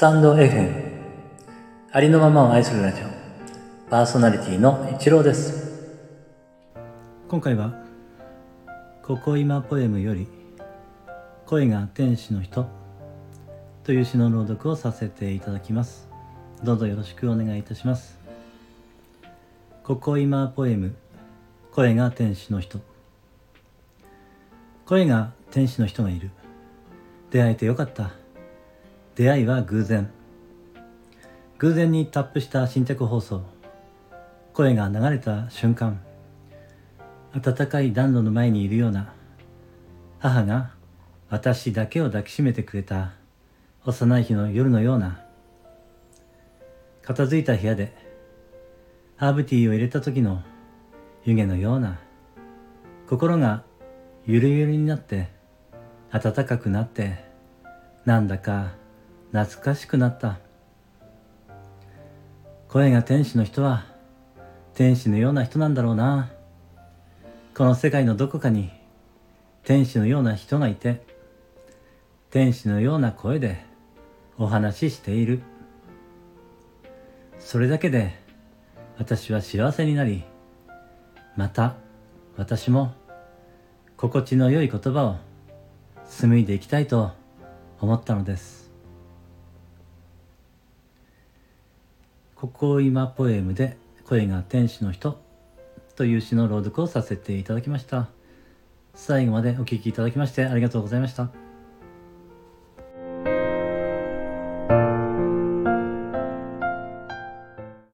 タンド FM ありのままを愛するラジオ。パーソナリティの一郎です。今回は「ここ今ポエム」より「声が天使の人」という詩の朗読をさせていただきます。どうぞよろしくお願いいたします。ここ今ポエム声が天使の人。声が天使の人がいる。出会えてよかった。出会いは偶然。偶然にタップした新着放送。声が流れた瞬間。温かい暖炉の前にいるような。母が私だけを抱きしめてくれた。幼い日の夜のような。片付いた部屋で。ハーブティーを入れた時の。湯気のような。心がゆるゆるになって。暖かくなって。なんだか懐かしくなった。声が天使の人は天使のような人なんだろうな。この世界のどこかに天使のような人がいて天使のような声でお話ししている。それだけで私は幸せになりまた私も心地の良い言葉を紡いでいきたいと思ったのです。ここ今ポエムで声が天使の人という詩の朗読をさせていただきました。最後までお聴きいただきましてありがとうございました。